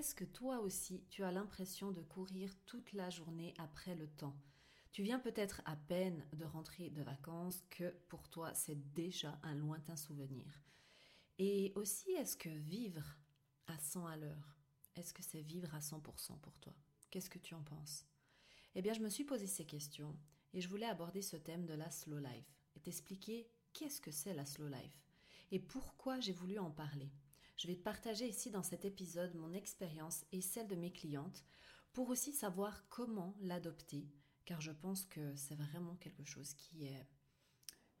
est-ce que toi aussi tu as l'impression de courir toute la journée après le temps? Tu viens peut-être à peine de rentrer de vacances que pour toi c'est déjà un lointain souvenir. Et aussi, est-ce que vivre à 100 à l'heure, est-ce que c'est vivre à 100% pour toi? Qu'est-ce que tu en penses? Eh bien, je me suis posé ces questions et je voulais aborder ce thème de la slow life et t'expliquer qu'est-ce que c'est la slow life et pourquoi j'ai voulu en parler. Je vais partager ici dans cet épisode mon expérience et celle de mes clientes pour aussi savoir comment l'adopter, car je pense que c'est vraiment quelque chose qui est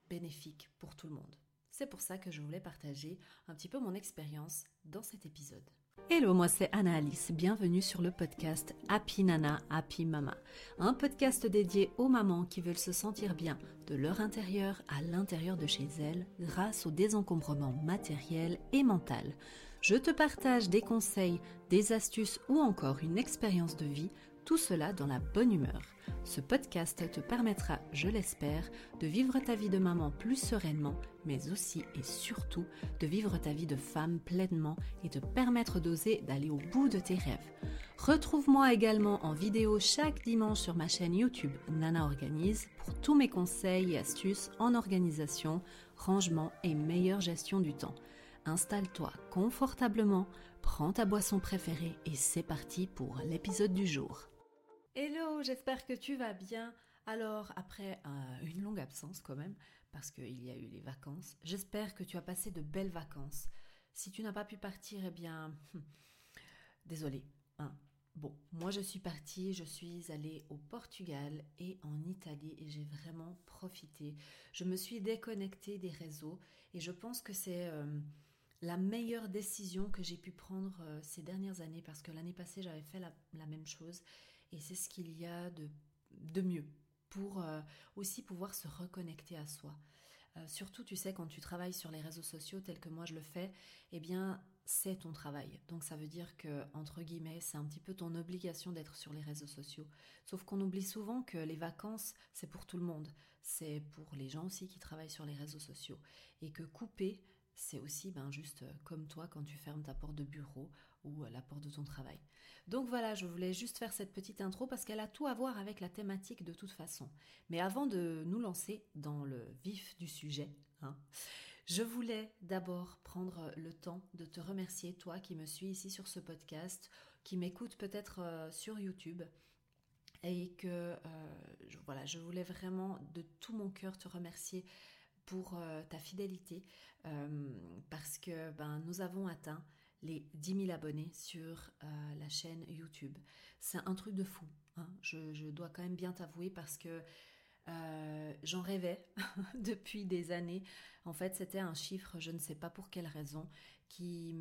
bénéfique pour tout le monde. C'est pour ça que je voulais partager un petit peu mon expérience dans cet épisode. Hello, moi c'est Anna Alice. Bienvenue sur le podcast Happy Nana, Happy Mama. Un podcast dédié aux mamans qui veulent se sentir bien de leur intérieur à l'intérieur de chez elles grâce au désencombrement matériel et mental. Je te partage des conseils, des astuces ou encore une expérience de vie tout cela dans la bonne humeur. Ce podcast te permettra, je l'espère, de vivre ta vie de maman plus sereinement, mais aussi et surtout de vivre ta vie de femme pleinement et te permettre d'oser d'aller au bout de tes rêves. Retrouve-moi également en vidéo chaque dimanche sur ma chaîne YouTube Nana Organise pour tous mes conseils et astuces en organisation, rangement et meilleure gestion du temps. Installe-toi confortablement, prends ta boisson préférée et c'est parti pour l'épisode du jour. Hello, j'espère que tu vas bien. Alors, après euh, une longue absence quand même, parce qu'il y a eu les vacances, j'espère que tu as passé de belles vacances. Si tu n'as pas pu partir, eh bien, désolé. Hein. Bon, moi je suis partie, je suis allée au Portugal et en Italie et j'ai vraiment profité. Je me suis déconnectée des réseaux et je pense que c'est euh, la meilleure décision que j'ai pu prendre euh, ces dernières années parce que l'année passée j'avais fait la même chose et c'est ce qu'il y a de, de mieux pour euh, aussi pouvoir se reconnecter à soi. Euh, surtout, tu sais, quand tu travailles sur les réseaux sociaux tel que moi je le fais, eh bien, c'est ton travail. Donc ça veut dire que, entre guillemets, c'est un petit peu ton obligation d'être sur les réseaux sociaux. Sauf qu'on oublie souvent que les vacances, c'est pour tout le monde. C'est pour les gens aussi qui travaillent sur les réseaux sociaux. Et que couper, c'est aussi ben, juste comme toi quand tu fermes ta porte de bureau ou la porte de ton travail. Donc voilà, je voulais juste faire cette petite intro parce qu'elle a tout à voir avec la thématique de toute façon. Mais avant de nous lancer dans le vif du sujet, hein, je voulais d'abord prendre le temps de te remercier, toi qui me suis ici sur ce podcast, qui m'écoute peut-être euh, sur YouTube. Et que euh, voilà, je voulais vraiment de tout mon cœur te remercier pour euh, ta fidélité parce que ben, nous avons atteint les 10 000 abonnés sur euh, la chaîne YouTube. C'est un truc de fou. Hein. Je, dois quand même bien t'avouer parce que euh, j'en rêvais depuis des années. En fait, c'était un chiffre, je ne sais pas pour quelle raison, qui,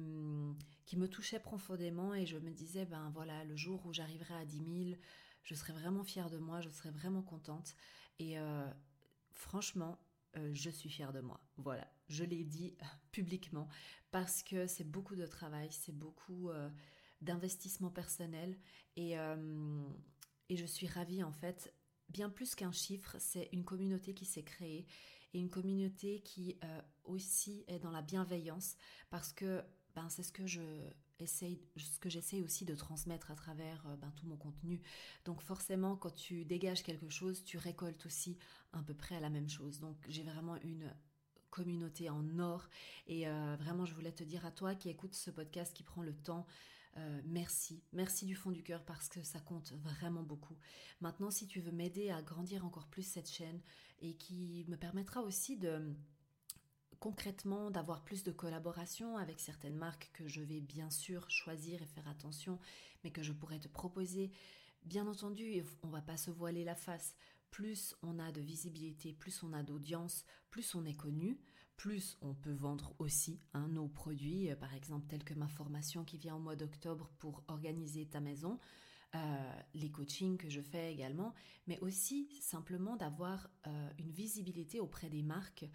qui me touchait profondément et je me disais, ben voilà, le jour où j'arriverai à 10 000, je serai vraiment fière de moi, je serai vraiment contente. Et euh, franchement, je suis fière de moi. Voilà, je l'ai dit publiquement parce que c'est beaucoup de travail, c'est beaucoup euh, d'investissement personnel et, euh, et je suis ravie en fait. Bien plus qu'un chiffre, c'est une communauté qui s'est créée et une communauté qui euh, aussi est dans la bienveillance parce que ben, c'est ce que je essaye, ce que j'essaye aussi de transmettre à travers ben, tout mon contenu. Donc forcément, quand tu dégages quelque chose, tu récoltes aussi à peu près la même chose. Donc j'ai vraiment une communauté en or. Et euh, vraiment, je voulais te dire à toi qui écoute ce podcast, qui prend le temps, euh, merci, merci du fond du cœur parce que ça compte vraiment beaucoup. Maintenant, si tu veux m'aider à grandir encore plus cette chaîne et qui me permettra aussi de concrètement d'avoir plus de collaboration avec certaines marques que je vais bien sûr choisir et faire attention, mais que je pourrais te proposer. Bien entendu, on va pas se voiler la face plus on a de visibilité, plus on a d'audience, plus on est connu, plus on peut vendre aussi hein, nos produits, euh, par exemple tels que ma formation qui vient au mois d'octobre pour organiser ta maison, euh, les coachings que je fais également, mais aussi simplement d'avoir euh, une visibilité auprès des marques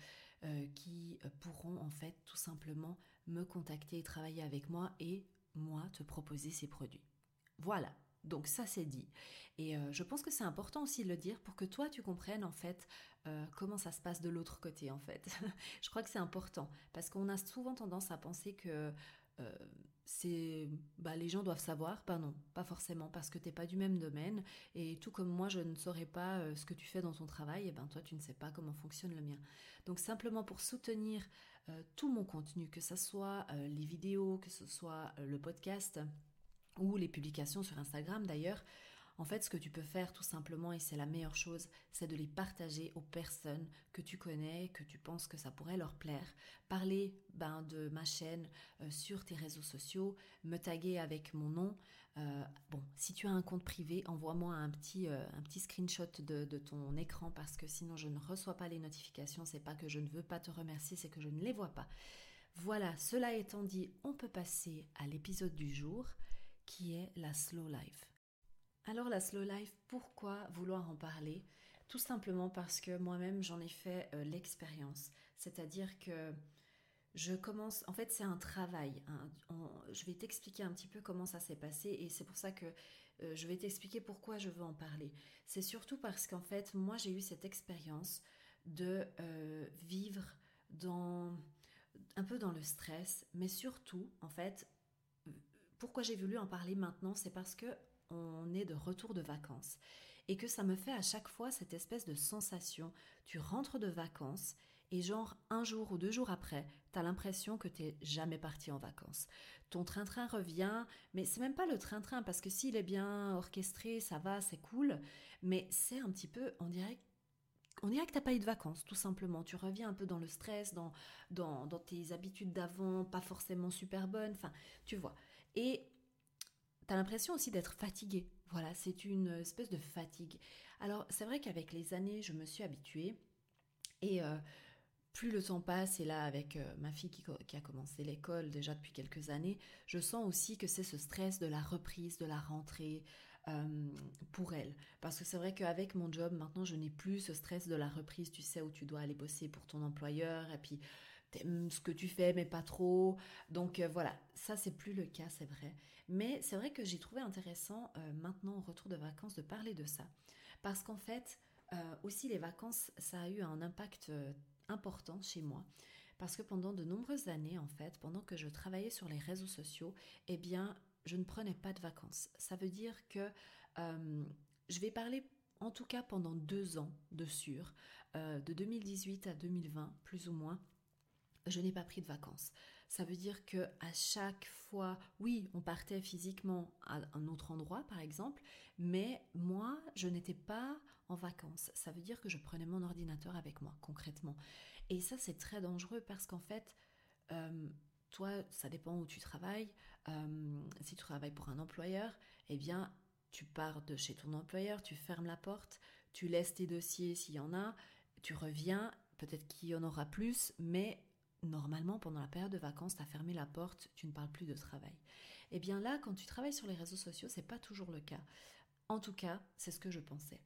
qui pourront en fait tout simplement me contacter et travailler avec moi et moi te proposer ces produits. Voilà, donc ça c'est dit. Et euh, je pense que c'est important aussi de le dire pour que toi tu comprennes en fait euh, comment ça se passe de l'autre côté en fait. je crois que c'est important parce qu'on a souvent tendance à penser que euh, c'est bah, les gens doivent savoir, ben non, pas forcément parce que t'es pas du même domaine et tout comme moi je ne saurais pas ce que tu fais dans ton travail, et ben toi tu ne sais pas comment fonctionne le mien. Donc simplement pour soutenir tout mon contenu, que ce soit les vidéos, que ce soit le podcast ou les publications sur Instagram d'ailleurs, en fait, ce que tu peux faire tout simplement, et c'est la meilleure chose, c'est de les partager aux personnes que tu connais, que tu penses que ça pourrait leur plaire. Parler ben, de ma chaîne euh, sur tes réseaux sociaux, me taguer avec mon nom. Euh, bon, si tu as un compte privé, envoie-moi un petit, euh, un petit screenshot de, de, ton écran parce que sinon je ne reçois pas les notifications. C'est pas que je ne veux pas te remercier, c'est que je ne les vois pas. Voilà, cela étant dit, on peut passer à l'épisode du jour qui est la slow life. Alors la slow life, pourquoi vouloir en parler? Tout simplement parce que moi-même j'en ai fait euh, l'expérience. C'est-à-dire que je commence, en fait c'est un travail. je vais t'expliquer un petit peu comment ça s'est passé et c'est pour ça que euh, je vais t'expliquer pourquoi je veux en parler. C'est surtout parce qu'en fait moi j'ai eu cette expérience de euh, vivre dans un peu dans le stress, mais surtout en fait pourquoi j'ai voulu en parler maintenant, c'est parce que on est de retour de vacances et que ça me fait à chaque fois cette espèce de sensation. Tu rentres de vacances et genre un jour ou deux jours après, t'as l'impression que t'es jamais parti en vacances. Ton train-train revient, mais c'est même pas le train-train parce que s'il est bien orchestré, ça va, c'est cool, mais c'est un petit peu, on dirait on dirait que t'as pas eu de vacances, tout simplement. Tu reviens un peu dans le stress, dans, dans, dans tes habitudes d'avant, pas forcément super bonnes, enfin, tu vois. Et T'as l'impression aussi d'être fatigué. Voilà, c'est une espèce de fatigue. Alors, c'est vrai qu'avec les années, je me suis habituée. Et euh, plus le temps passe, et là, avec euh, ma fille qui, a commencé l'école déjà depuis quelques années, je sens aussi que c'est ce stress de la reprise, de la rentrée euh, pour elle. Parce que c'est vrai qu'avec mon job, maintenant, je n'ai plus ce stress de la reprise, tu sais, où tu dois aller bosser pour ton employeur. Et puis, ce que tu fais, mais pas trop. Donc voilà, ça c'est plus le cas, c'est vrai. Mais c'est vrai que j'ai trouvé intéressant euh, maintenant au retour de vacances de parler de ça. Parce qu'en fait, euh, aussi les vacances, ça a eu un impact euh, important chez moi. Parce que pendant de nombreuses années, en fait, pendant que je travaillais sur les réseaux sociaux, eh bien, je ne prenais pas de vacances. Ça veut dire que je vais parler en tout cas pendant deux ans de sûr, de 2018 à 2020 plus ou moins, je n'ai pas pris de vacances. Ça veut dire que à chaque fois, oui, on partait physiquement à un autre endroit, par exemple, mais moi, je n'étais pas en vacances. Ça veut dire que je prenais mon ordinateur avec moi, concrètement. Et ça, c'est très dangereux parce qu'en fait, euh, toi, ça dépend où tu travailles. Euh, si tu travailles pour un employeur, eh bien, tu pars de chez ton employeur, tu fermes la porte, tu laisses tes dossiers s'il y en a, tu reviens, peut-être qu'il y en aura plus, mais normalement, pendant la période de vacances, tu as fermé la porte, tu ne parles plus de travail. Eh bien là, quand tu travailles sur les réseaux sociaux, c'est pas toujours le cas. En tout cas, c'est ce que je pensais.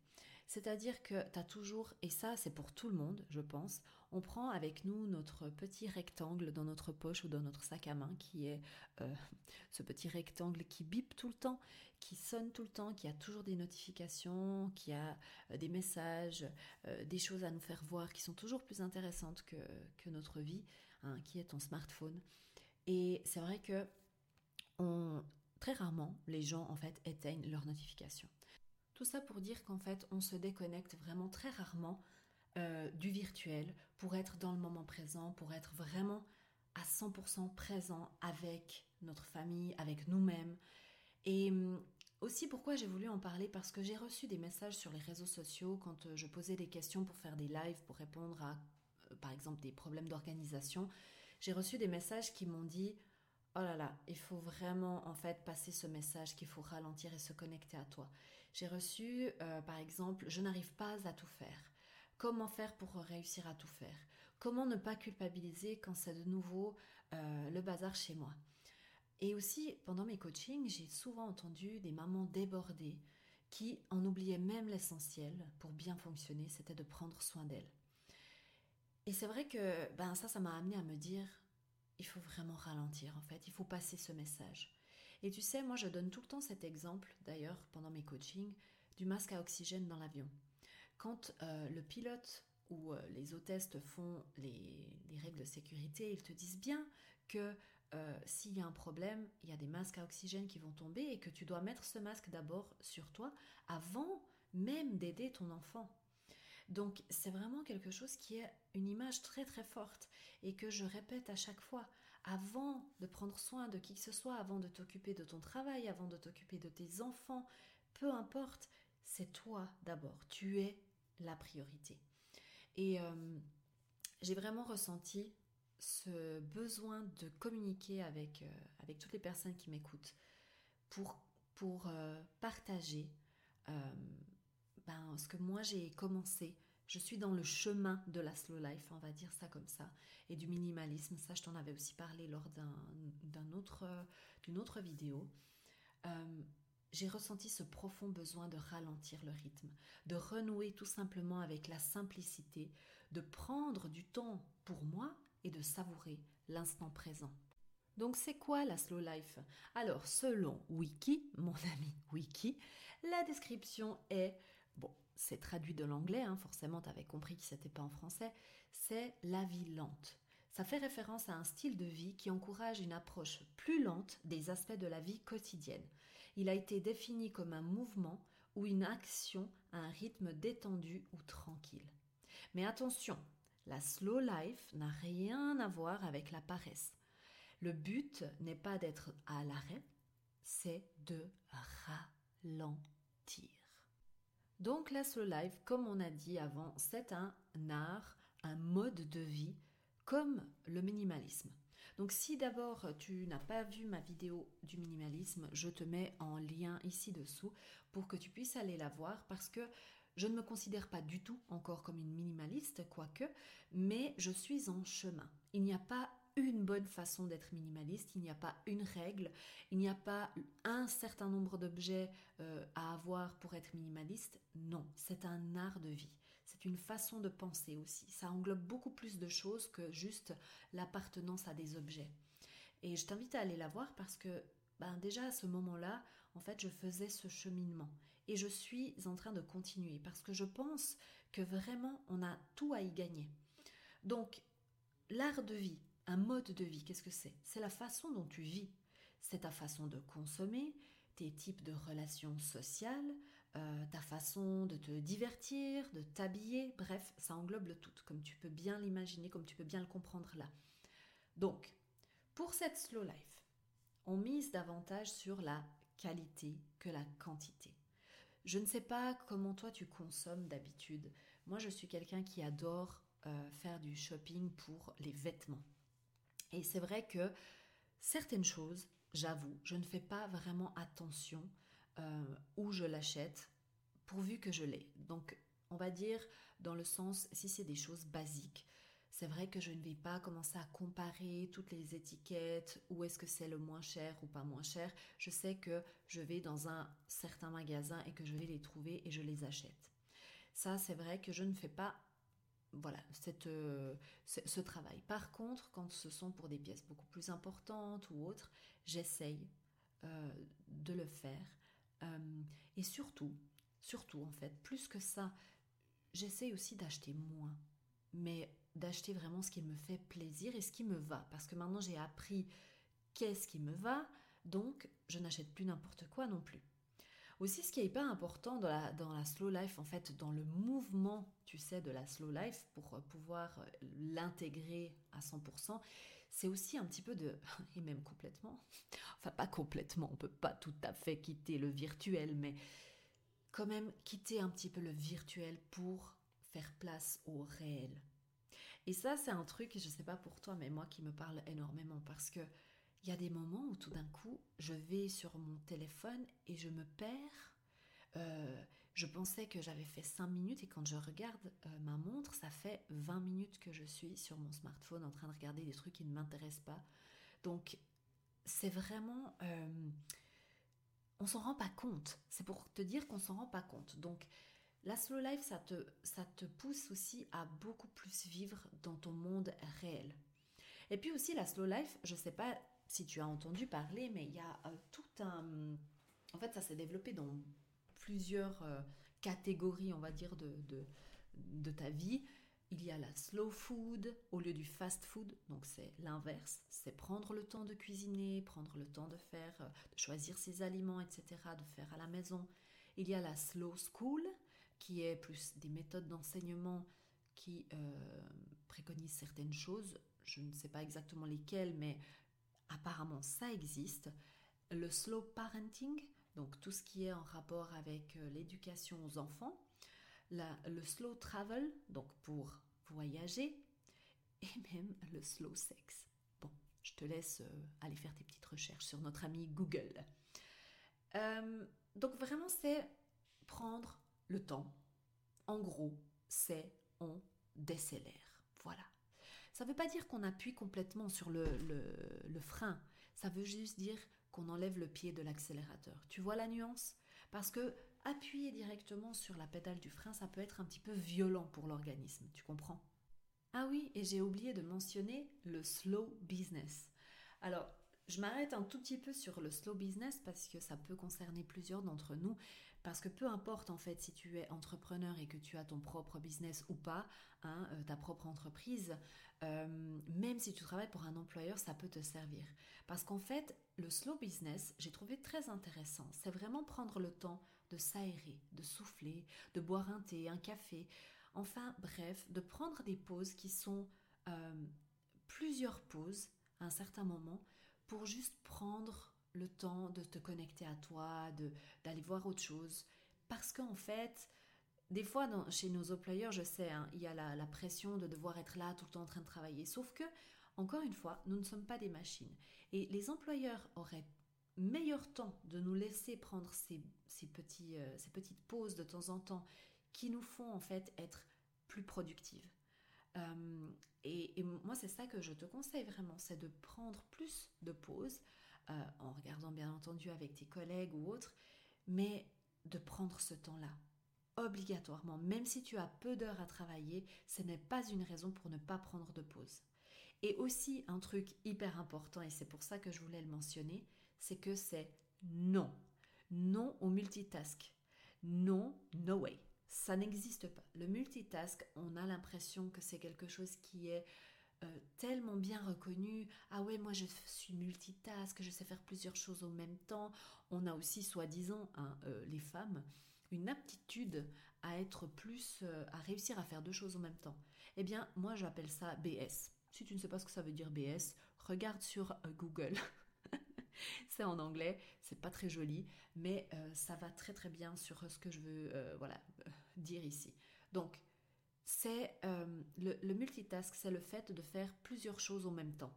C'est-à-dire que tu as toujours, et ça c'est pour tout le monde, je pense, on prend avec nous notre petit rectangle dans notre poche ou dans notre sac à main, qui est euh, ce petit rectangle qui bip tout le temps, qui sonne tout le temps, qui a toujours des notifications, qui a euh, des messages, euh, des choses à nous faire voir qui sont toujours plus intéressantes que, que notre vie. Qui est ton smartphone. Et c'est vrai que on, très rarement, les gens en fait éteignent leurs notifications. Tout ça pour dire qu'en fait, on se déconnecte vraiment très rarement euh, du virtuel pour être dans le moment présent, pour être vraiment à 100% présent avec notre famille, avec nous-mêmes. Et hum, aussi pourquoi j'ai voulu en parler? Parce que j'ai reçu des messages sur les réseaux sociaux quand euh, je posais des questions pour faire des lives, pour répondre à par exemple des problèmes d'organisation, j'ai reçu des messages qui m'ont dit Oh là là, il faut vraiment en fait passer ce message qu'il faut ralentir et se connecter à toi. J'ai reçu euh, par exemple Je n'arrive pas à tout faire. Comment faire pour réussir à tout faire? Comment ne pas culpabiliser quand c'est de nouveau euh, le bazar chez moi? Et aussi, pendant mes coachings, j'ai souvent entendu des mamans débordées qui en oubliaient même l'essentiel pour bien fonctionner, c'était de prendre soin d'elles. Et c'est vrai que ben ça, ça m'a amené à me dire, il faut vraiment ralentir en fait, il faut passer ce message. Et tu sais, moi je donne tout le temps cet exemple, d'ailleurs pendant mes coachings, du masque à oxygène dans l'avion. Quand euh, le pilote ou euh, les hôtesses font les, règles de sécurité, ils te disent bien que euh, s'il y a un problème, il y a des masques à oxygène qui vont tomber et que tu dois mettre ce masque d'abord sur toi avant même d'aider ton enfant. Donc c'est vraiment quelque chose qui est une image très très forte et que je répète à chaque fois. Avant de prendre soin de qui que ce soit, avant de t'occuper de ton travail, avant de t'occuper de tes enfants, peu importe, c'est toi d'abord. Tu es la priorité. Et euh, j'ai vraiment ressenti ce besoin de communiquer avec, euh, avec toutes les personnes qui m'écoutent pour, pour euh, partager ben, ce que moi j'ai commencé. Je suis dans le chemin de la slow life, on va dire ça comme ça, et du minimalisme. Ça, je t'en avais aussi parlé lors autre, d'une autre vidéo. j'ai ressenti ce profond besoin de ralentir le rythme, de renouer tout simplement avec la simplicité, de prendre du temps pour moi et de savourer l'instant présent. Donc c'est quoi la slow life? Alors selon Wiki, mon ami Wiki, la description est, bon, c'est traduit de l'anglais, hein, forcément tu avais compris que c'était pas en français, c'est la vie lente. Ça fait référence à un style de vie qui encourage une approche plus lente des aspects de la vie quotidienne. Il a été défini comme un mouvement ou une action à un rythme détendu ou tranquille. Mais attention, la slow life n'a rien à voir avec la paresse. Le but n'est pas d'être à l'arrêt, c'est de ralentir. Donc la slow life, comme on a dit avant, c'est un art, un mode de vie, comme le minimalisme. Donc si d'abord tu n'as pas vu ma vidéo du minimalisme, je te mets en lien ici dessous pour que tu puisses aller la voir parce que je ne me considère pas du tout encore comme une minimaliste, quoique, mais je suis en chemin. Il n'y a pas une bonne façon d'être minimaliste, il n'y a pas une règle, il n'y a pas un certain nombre d'objets euh, à avoir pour être minimaliste. Non, c'est un art de vie. C'est une façon de penser aussi. Ça englobe beaucoup plus de choses que juste l'appartenance à des objets. Et je t'invite à aller la voir parce que ben déjà à ce moment-là, en fait, je faisais ce cheminement et je suis en train de continuer parce que je pense que vraiment on a tout à y gagner. Donc, l'art de vie, un mode de vie, qu'est-ce que c'est? C'est la façon dont tu vis, c'est ta façon de consommer, tes types de relations sociales, euh, ta façon de te divertir, de t'habiller, bref, ça englobe le tout, comme tu peux bien l'imaginer, comme tu peux bien le comprendre là. Donc, pour cette slow life, on mise davantage sur la qualité que la quantité. Je ne sais pas comment toi tu consommes d'habitude. Moi, je suis quelqu'un qui adore euh, faire du shopping pour les vêtements. Et c'est vrai que certaines choses, j'avoue, je ne fais pas vraiment attention euh, où je l'achète, pourvu que je l'ai. Donc, on va dire dans le sens, si c'est des choses basiques, c'est vrai que je ne vais pas commencer à comparer toutes les étiquettes, où est-ce que c'est le moins cher ou pas moins cher. Je sais que je vais dans un certain magasin et que je vais les trouver et je les achète. Ça, c'est vrai que je ne fais pas voilà, euh, ce, travail. Par contre, quand ce sont pour des pièces beaucoup plus importantes ou autres, j'essaye euh, de le faire. Euh, et surtout, surtout en fait, plus que ça, j'essaye aussi d'acheter moins. Mais d'acheter vraiment ce qui me fait plaisir et ce qui me va. Parce que maintenant j'ai appris qu'est-ce qui me va, donc je n'achète plus n'importe quoi non plus. Aussi, ce qui est hyper important dans la, dans la slow life, en fait, dans le mouvement, tu sais, de la slow life, pour euh, pouvoir euh, l'intégrer à 100%, c'est aussi un petit peu de, et même complètement, enfin pas complètement, on peut pas tout à fait quitter le virtuel, mais quand même quitter un petit peu le virtuel pour faire place au réel. Et ça, c'est un truc, je sais pas pour toi, mais moi qui me parle énormément parce que il y a des moments où tout d'un coup, je vais sur mon téléphone et je me perds. Euh, je pensais que j'avais fait 5 minutes et quand je regarde euh, ma montre, ça fait 20 minutes que je suis sur mon smartphone en train de regarder des trucs qui ne m'intéressent pas. Donc, c'est vraiment... Euh, on s'en rend pas compte. C'est pour te dire qu'on s'en rend pas compte. Donc, la slow life, ça te, ça te pousse aussi à beaucoup plus vivre dans ton monde réel. Et puis aussi la slow life, je sais pas si tu as entendu parler, mais il y a euh, tout un... En fait, ça s'est développé dans plusieurs euh, catégories, on va dire, de, de, ta vie. Il y a la slow food au lieu du fast food, donc c'est l'inverse, c'est prendre le temps de cuisiner, prendre le temps de faire, euh, de choisir ses aliments, etc., de faire à la maison. Il y a la slow school, qui est plus des méthodes d'enseignement qui préconisent certaines choses. Je ne sais pas exactement lesquelles, mais apparemment ça existe. Le slow parenting, donc tout ce qui est en rapport avec euh, l'éducation aux enfants le slow travel, donc pour voyager, et même le slow sex. Bon, je te laisse euh, aller faire tes petites recherches sur notre ami Google. Euh, donc vraiment, c'est prendre le temps. En gros, c'est on décélère. Voilà. Ça ne veut pas dire qu'on appuie complètement sur le, frein. Ça veut juste dire qu'on enlève le pied de l'accélérateur. Tu vois la nuance? Parce que appuyer directement sur la pédale du frein, ça peut être un petit peu violent pour l'organisme, tu comprends? Ah oui, et j'ai oublié de mentionner le slow business. Alors, je m'arrête un tout petit peu sur le slow business parce que ça peut concerner plusieurs d'entre nous. Parce que peu importe en fait si tu es entrepreneur et que tu as ton propre business ou pas, hein, euh, ta propre entreprise, euh, même si tu travailles pour un employeur, ça peut te servir. Parce qu'en fait, le slow business, j'ai trouvé très intéressant. C'est vraiment prendre le temps de s'aérer, de souffler, de boire un thé, un café, enfin bref, de prendre des pauses qui sont euh, plusieurs pauses à un certain moment pour juste prendre le temps de te connecter à toi, d'aller voir autre chose. Parce qu'en fait, des fois, chez nos employeurs, je sais, hein, il y a la, la, pression de devoir être là tout le temps en train de travailler. Sauf que, encore une fois, nous ne sommes pas des machines. Et les employeurs auraient meilleur temps de nous laisser prendre ces, petits, euh, ces petites pauses de temps en temps qui nous font en fait être plus productives. Euh, et, moi, c'est ça que je te conseille vraiment, c'est de prendre plus de pauses, euh, en regardant bien entendu avec tes collègues ou autres, mais de prendre ce temps-là, obligatoirement. Même si tu as peu d'heures à travailler, ce n'est pas une raison pour ne pas prendre de pause. Et aussi, un truc hyper important, et c'est pour ça que je voulais le mentionner, c'est que c'est non. Non au multitask. Non, no way. Ça n'existe pas. Le multitask, on a l'impression que c'est quelque chose qui est euh, tellement bien reconnu. Ah ouais, moi je suis multitask, je sais faire plusieurs choses au même temps. On a aussi, soi-disant, hein, euh, les femmes, une aptitude à être plus, euh, à réussir à faire deux choses au même temps. Eh bien, moi j'appelle ça BS. Si tu ne sais pas ce que ça veut dire BS, regarde sur Google. c'est en anglais, c'est pas très joli, mais euh, ça va très très bien sur ce que je veux euh, voilà, dire ici. Donc, c'est euh, le, multitask, c'est le fait de faire plusieurs choses en même temps.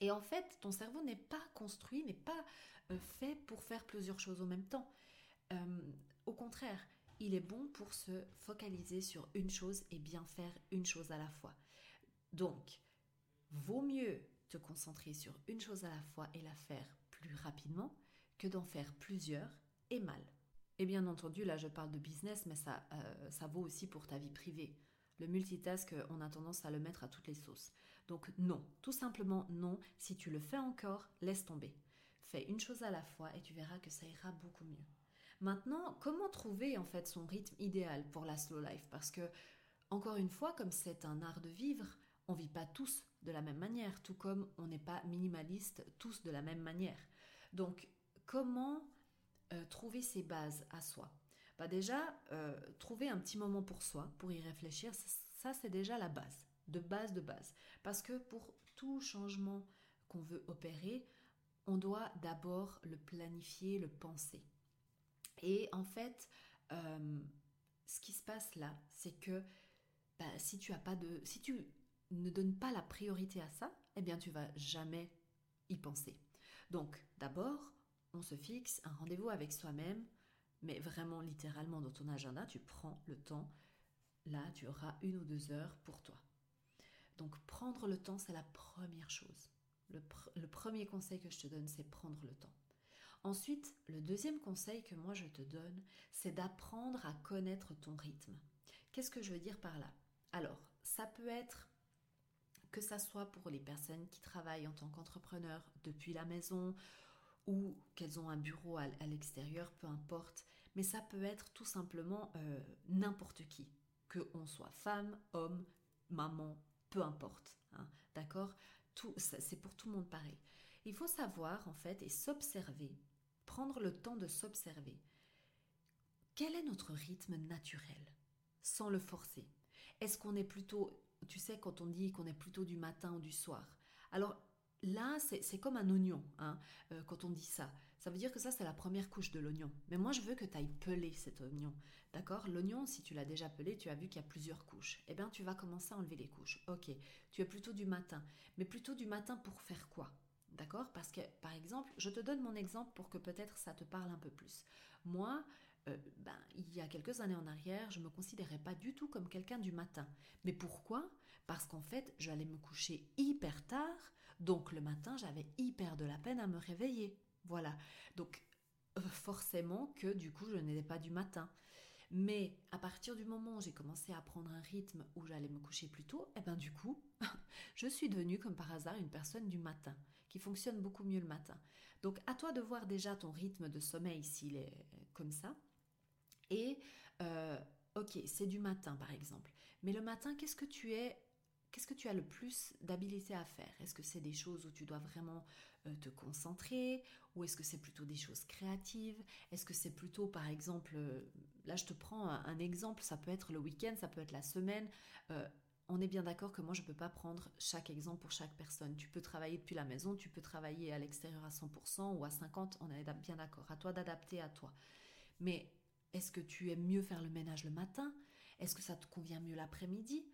Et en fait, ton cerveau n'est pas construit, n'est pas fait pour faire plusieurs choses en même temps. Au contraire, il est bon pour se focaliser sur une chose et bien faire une chose à la fois. Donc, vaut mieux te concentrer sur une chose à la fois et la faire plus rapidement que d'en faire plusieurs et mal. Et bien entendu, là je parle de business, mais ça, euh, ça vaut aussi pour ta vie privée. Le multitask, on a tendance à le mettre à toutes les sauces. Donc non, tout simplement non. Si tu le fais encore, laisse tomber. Fais une chose à la fois et tu verras que ça ira beaucoup mieux. Maintenant, comment trouver en fait son rythme idéal pour la slow life? Parce que, encore une fois, comme c'est un art de vivre, on vit pas tous de la même manière, tout comme on n'est pas minimaliste tous de la même manière. Donc, comment euh, trouver ses bases à soi? Bah Déjà, euh, trouver un petit moment pour soi, pour y réfléchir, ça c'est déjà la base, de base de base. Parce que pour tout changement qu'on veut opérer, on doit d'abord le planifier, le penser. Et en fait, euh, ce qui se passe là, c'est que bah, si tu ne donne pas la priorité à ça, eh bien tu vas jamais y penser. Donc d'abord, on se fixe un rendez-vous avec soi-même, mais vraiment littéralement dans ton agenda, tu prends le temps. Là, tu auras une ou deux heures pour toi. Donc prendre le temps, c'est la première chose. Le, premier conseil que je te donne, c'est prendre le temps. Ensuite, le deuxième conseil que moi je te donne, c'est d'apprendre à connaître ton rythme. Qu'est-ce que je veux dire par là? Alors, ça peut être que ça soit pour les personnes qui travaillent en tant qu'entrepreneurs depuis la maison ou qu'elles ont un bureau à, l'extérieur, peu importe, mais ça peut être tout simplement euh, n'importe qui. que on soit femme, homme, maman, peu importe. Hein, D'accord? C'est pour tout le monde pareil. Il faut savoir en fait et s'observer, prendre le temps de s'observer. Quel est notre rythme naturel sans le forcer? Est-ce qu'on est plutôt, tu sais, quand on dit qu'on est plutôt du matin ou du soir? Alors là, c'est comme un oignon, hein, euh, quand on dit ça. Ça veut dire que ça, c'est la première couche de l'oignon. Mais moi, je veux que tu ailles peler cet oignon. D'accord? L'oignon, si tu l'as déjà pelé, tu as vu qu'il y a plusieurs couches. Eh bien, tu vas commencer à enlever les couches. Ok, tu es plutôt du matin. Mais plutôt du matin pour faire quoi? D'accord? Parce que, par exemple, je te donne mon exemple pour que peut-être ça te parle un peu plus. Moi, euh, ben, il y a quelques années en arrière, je ne me considérais pas du tout comme quelqu'un du matin. Mais pourquoi? Parce qu'en fait, j'allais me coucher hyper tard, donc le matin, j'avais hyper de la peine à me réveiller. Voilà. Donc, euh, forcément que du coup, je n'étais pas du matin. Mais à partir du moment où j'ai commencé à prendre un rythme où j'allais me coucher plus tôt, et eh ben du coup, je suis devenue comme par hasard une personne du matin, qui fonctionne beaucoup mieux le matin. Donc à toi de voir déjà ton rythme de sommeil s'il est comme ça. Et euh, ok, c'est du matin par exemple. Mais le matin, qu'est-ce que tu es Qu'est-ce que tu as le plus d'habilité à faire? Est-ce que c'est des choses où tu dois vraiment euh, te concentrer? Ou est-ce que c'est plutôt des choses créatives? Est-ce que c'est plutôt, par exemple, euh, là je te prends un, exemple, ça peut être le week-end, ça peut être la semaine. On est bien d'accord que moi je ne peux pas prendre chaque exemple pour chaque personne. Tu peux travailler depuis la maison, tu peux travailler à l'extérieur à 100% ou à 50%, on est bien d'accord. À toi d'adapter à toi. Mais est-ce que tu aimes mieux faire le ménage le matin? Est-ce que ça te convient mieux l'après-midi?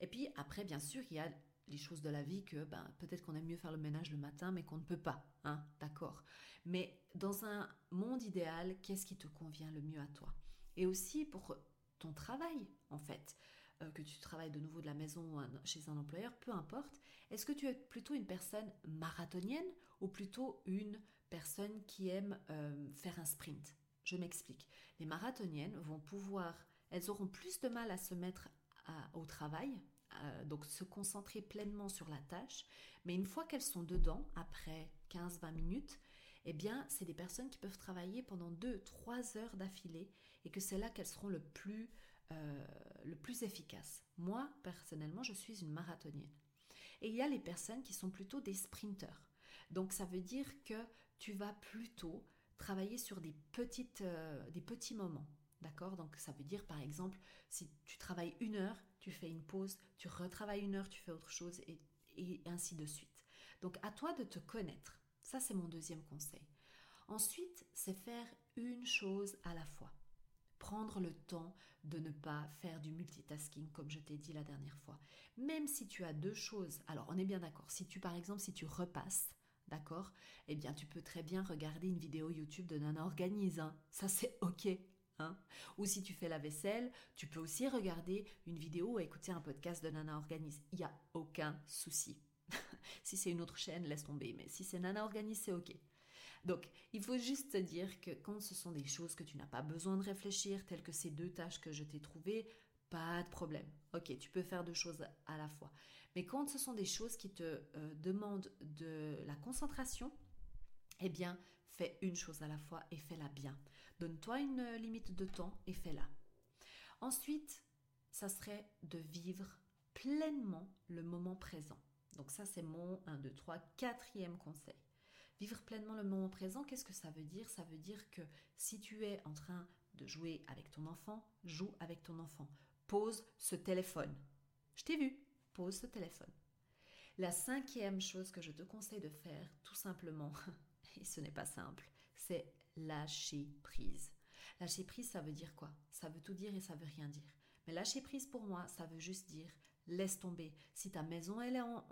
Et puis après, bien sûr, il y a les choses de la vie que ben, peut-être qu'on aime mieux faire le ménage le matin, mais qu'on ne peut pas. Hein, D'accord. Mais dans un monde idéal, qu'est-ce qui te convient le mieux à toi? Et aussi pour ton travail, en fait, euh, que tu travailles de nouveau de la maison ou chez un employeur, peu importe. Est-ce que tu es plutôt une personne marathonienne ou plutôt une personne qui aime euh, faire un sprint? Je m'explique. Les marathoniennes vont pouvoir, elles auront plus de mal à se mettre au travail, euh, donc se concentrer pleinement sur la tâche. Mais une fois qu'elles sont dedans, après 15-20 minutes, eh bien, c'est des personnes qui peuvent travailler pendant 2-3 heures d'affilée et que c'est là qu'elles seront le plus, le plus efficaces. Moi, personnellement, je suis une marathonienne. Et il y a les personnes qui sont plutôt des sprinteurs. Donc, ça veut dire que tu vas plutôt travailler sur des, petites, euh, des petits moments. D'accord? Donc ça veut dire par exemple, si tu travailles une heure, tu fais une pause, tu retravailles une heure, tu fais autre chose et ainsi de suite. Donc à toi de te connaître. Ça c'est mon deuxième conseil. Ensuite, c'est faire une chose à la fois. Prendre le temps de ne pas faire du multitasking comme je t'ai dit la dernière fois. Même si tu as deux choses, alors on est bien d'accord, si tu par exemple, si tu repasses, d'accord, eh bien tu peux très bien regarder une vidéo YouTube de Nana Organise. Hein. Ça c'est ok, Hein. ou si tu fais la vaisselle, tu peux aussi regarder une vidéo ou écouter un podcast de Nana Organise. Il n'y a aucun souci. si c'est une autre chaîne, laisse tomber. Mais si c'est Nana Organise, c'est OK. Donc, il faut juste te dire que quand ce sont des choses que tu n'as pas besoin de réfléchir, telles que ces deux tâches que je t'ai trouvées, pas de problème. Ok, tu peux faire deux choses à la fois. Mais quand ce sont des choses qui te euh, demandent de la concentration, eh bien, fais une chose à la fois et fais-la bien. Donne-toi une limite de temps et fais-la. Ensuite, ça serait de vivre pleinement le moment présent. Donc ça, c'est mon 1, 2, 3, quatrième conseil. Vivre pleinement le moment présent, qu'est-ce que ça veut dire? Ça veut dire que si tu es en train de jouer avec ton enfant, joue avec ton enfant. Pose ce téléphone. Je t'ai vu, pose ce téléphone. La cinquième chose que je te conseille de faire, tout simplement, et ce n'est pas simple, c'est lâcher prise. Lâcher prise, ça veut dire quoi? Ça veut tout dire et ça veut rien dire. Mais lâcher prise pour moi, ça veut juste dire laisse tomber. Si ta maison elle est en,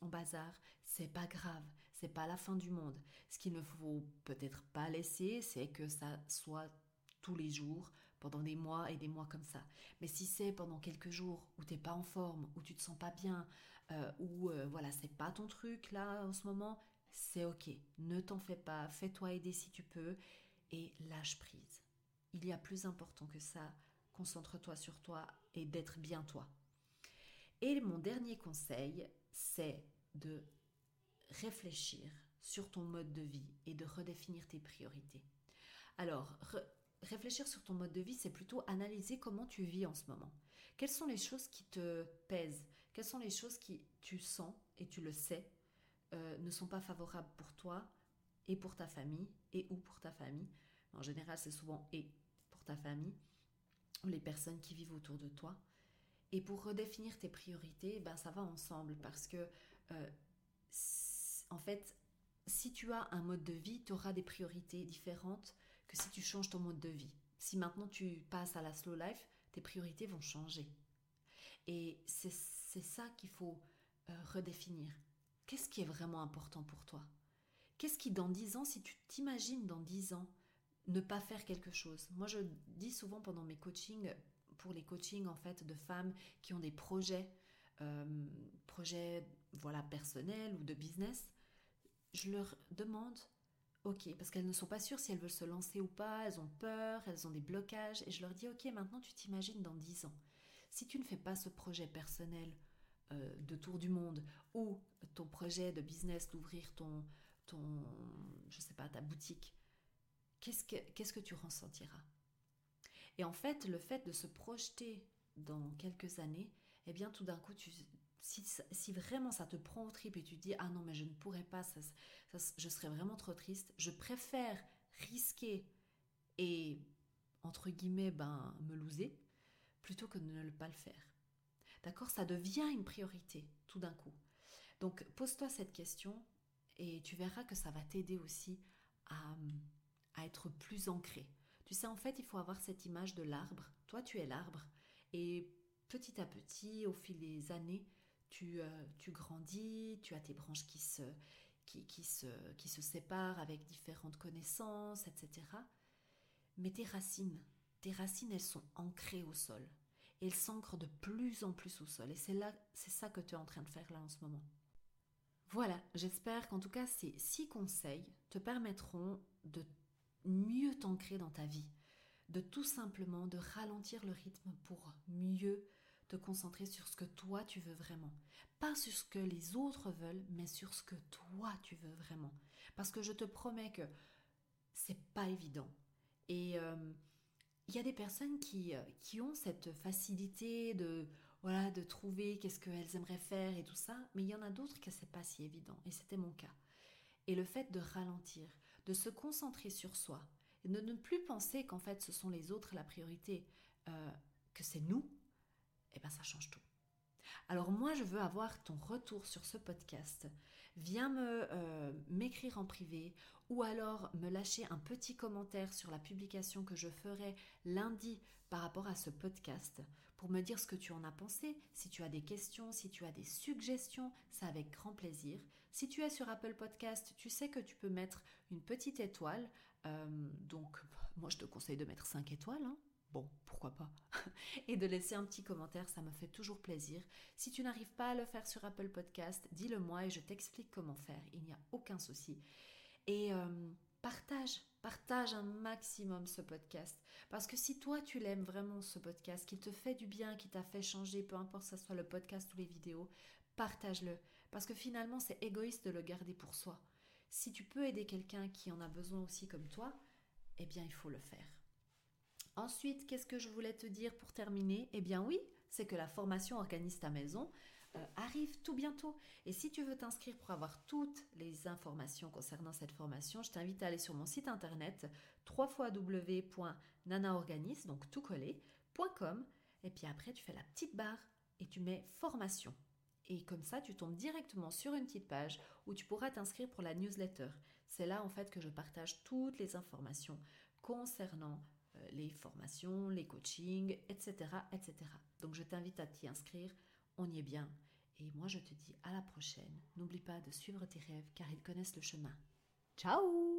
en, bazar, c'est pas grave, c'est pas la fin du monde. Ce qu'il ne faut peut-être pas laisser, c'est que ça soit tous les jours, pendant des mois et des mois comme ça. Mais si c'est pendant quelques jours où t'es pas en forme, où tu te sens pas bien, euh, où euh, voilà, c'est pas ton truc là en ce moment, c'est ok. Ne t'en fais pas, fais-toi aider si tu peux et lâche prise. Il y a plus important que ça. Concentre-toi sur toi et d'être bien toi. Et mon dernier conseil, c'est de réfléchir sur ton mode de vie et de redéfinir tes priorités. Alors, réfléchir sur ton mode de vie, c'est plutôt analyser comment tu vis en ce moment. Quelles sont les choses qui te pèsent? Quelles sont les choses qui tu sens et tu le sais euh, ne sont pas favorables pour toi et pour ta famille et ou pour ta famille? En général, c'est souvent et pour ta famille ou les personnes qui vivent autour de toi. Et pour redéfinir tes priorités, ben ça va ensemble parce que euh, en fait, si tu as un mode de vie, tu auras des priorités différentes que si tu changes ton mode de vie. Si maintenant tu passes à la slow life, tes priorités vont changer. Et c'est ça qu'il faut euh, redéfinir. Qu'est-ce qui est vraiment important pour toi? Qu'est-ce qui, dans dix ans, si tu t'imagines dans dix ans, ne pas faire quelque chose? Moi, je dis souvent pendant mes coachings, pour les coachings en fait de femmes qui ont des projets, euh, projets voilà personnels ou de business, je leur demande, ok, parce qu'elles ne sont pas sûres si elles veulent se lancer ou pas, elles ont peur, elles ont des blocages, et je leur dis, ok, maintenant tu t'imagines dans 10 ans. Si tu ne fais pas ce projet personnel euh, de tour du monde ou ton projet de business d'ouvrir ton, ton, je sais pas, ta boutique, qu'est-ce que, qu'est-ce que tu ressentiras? Et en fait, le fait de se projeter dans quelques années, eh bien, tout d'un coup, tu, si, vraiment ça te prend au trip et tu te dis ah non mais je ne pourrais pas, ça, je serais vraiment trop triste, je préfère risquer et entre guillemets ben me loser plutôt que de ne pas le faire. D'accord? Ça devient une priorité tout d'un coup. Donc pose-toi cette question et tu verras que ça va t'aider aussi à, à être plus ancré. Tu sais, en fait, il faut avoir cette image de l'arbre. Toi, tu es l'arbre. Et petit à petit, au fil des années, euh, tu, grandis, tu as tes branches qui se, qui, se, qui se séparent avec différentes connaissances, etc. Mais tes racines, tes racines, elles sont ancrées au sol. elles s'ancrent de plus en plus au sol. Et c'est là, c'est ça que tu es en train de faire là en ce moment. Voilà, j'espère qu'en tout cas ces six conseils te permettront de mieux t'ancrer dans ta vie, de tout simplement de ralentir le rythme pour mieux te concentrer sur ce que toi tu veux vraiment. Pas sur ce que les autres veulent, mais sur ce que toi tu veux vraiment. Parce que je te promets que c'est pas évident. Et il euh, y a des personnes qui, euh, qui ont cette facilité de voilà de trouver qu'est-ce qu'elles aimeraient faire et tout ça, mais il y en a d'autres que c'est pas si évident. Et c'était mon cas. Et le fait de ralentir, de se concentrer sur soi, de ne plus penser qu'en fait ce sont les autres la priorité, euh, que c'est nous eh ben ça change tout. Alors moi, je veux avoir ton retour sur ce podcast. Viens me euh, m'écrire en privé ou alors me lâcher un petit commentaire sur la publication que je ferai lundi par rapport à ce podcast pour me dire ce que tu en as pensé. Si tu as des questions, si tu as des suggestions, c'est avec grand plaisir. Si tu es sur Apple Podcast, tu sais que tu peux mettre une petite étoile. Euh, donc, moi, je te conseille de mettre 5 étoiles. Hein bon, pourquoi pas Et de laisser un petit commentaire, ça me fait toujours plaisir. Si tu n'arrives pas à le faire sur Apple Podcast, dis-le moi et je t'explique comment faire. Il n'y a aucun souci. Et euh, partage, partage un maximum ce podcast. Parce que si toi tu l'aimes vraiment ce podcast, qu'il te fait du bien, qu'il t'a fait changer, peu importe que ce soit le podcast ou les vidéos, partage-le. Parce que finalement c'est égoïste de le garder pour soi. Si tu peux aider quelqu'un qui en a besoin aussi comme toi, eh bien il faut le faire. Ensuite, qu'est-ce que je voulais te dire pour terminer? Eh bien oui, c'est que la formation Organise ta maison euh, arrive tout bientôt. Et si tu veux t'inscrire pour avoir toutes les informations concernant cette formation, je t'invite à aller sur mon site internet www.nanaorganis, donc tout collé.com. Et puis après, tu fais la petite barre et tu mets formation. Et comme ça, tu tombes directement sur une petite page où tu pourras t'inscrire pour la newsletter. C'est là en fait que je partage toutes les informations concernant les formations, les coachings, etc., etc. Donc je t'invite à t'y inscrire, on y est bien. Et moi je te dis à la prochaine. N'oublie pas de suivre tes rêves car ils connaissent le chemin. Ciao